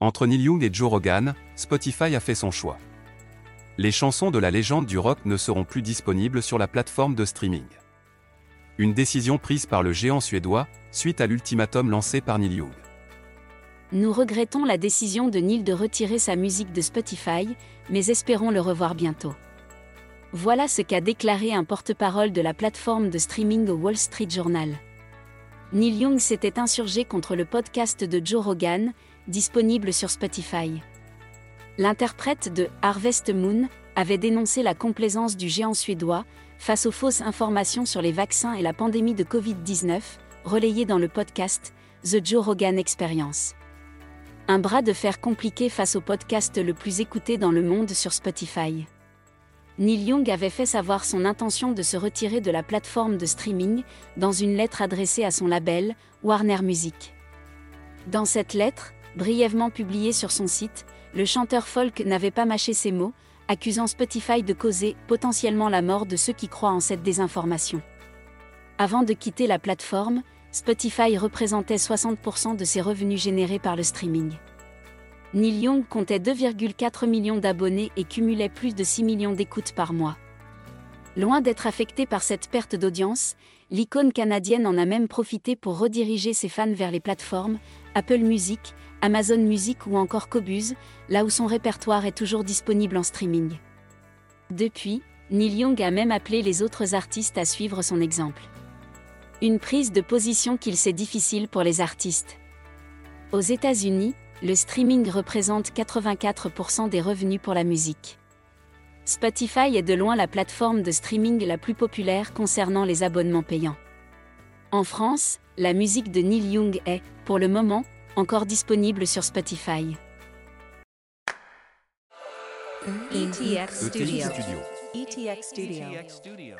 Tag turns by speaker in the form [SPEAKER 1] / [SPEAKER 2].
[SPEAKER 1] Entre Neil Young et Joe Rogan, Spotify a fait son choix. Les chansons de la légende du rock ne seront plus disponibles sur la plateforme de streaming. Une décision prise par le géant suédois, suite à l'ultimatum lancé par Neil Young.
[SPEAKER 2] Nous regrettons la décision de Neil de retirer sa musique de Spotify, mais espérons le revoir bientôt. Voilà ce qu'a déclaré un porte-parole de la plateforme de streaming au Wall Street Journal. Neil Young s'était insurgé contre le podcast de Joe Rogan, disponible sur Spotify. L'interprète de Harvest Moon avait dénoncé la complaisance du géant suédois face aux fausses informations sur les vaccins et la pandémie de Covid-19, relayées dans le podcast The Joe Rogan Experience. Un bras de fer compliqué face au podcast le plus écouté dans le monde sur Spotify. Neil Young avait fait savoir son intention de se retirer de la plateforme de streaming dans une lettre adressée à son label, Warner Music. Dans cette lettre, brièvement publiée sur son site, le chanteur folk n'avait pas mâché ses mots, accusant Spotify de causer potentiellement la mort de ceux qui croient en cette désinformation. Avant de quitter la plateforme, Spotify représentait 60% de ses revenus générés par le streaming. Neil Young comptait 2,4 millions d'abonnés et cumulait plus de 6 millions d'écoutes par mois. Loin d'être affecté par cette perte d'audience, l'icône canadienne en a même profité pour rediriger ses fans vers les plateformes Apple Music, Amazon Music ou encore Cobuz, là où son répertoire est toujours disponible en streaming. Depuis, Neil Young a même appelé les autres artistes à suivre son exemple. Une prise de position qu'il sait difficile pour les artistes. Aux États-Unis, le streaming représente 84% des revenus pour la musique. Spotify est de loin la plateforme de streaming la plus populaire concernant les abonnements payants. En France, la musique de Neil Young est, pour le moment, encore disponible sur Spotify.
[SPEAKER 3] ETX
[SPEAKER 1] ETX
[SPEAKER 3] Studio.
[SPEAKER 1] Studio.
[SPEAKER 3] ETX Studio.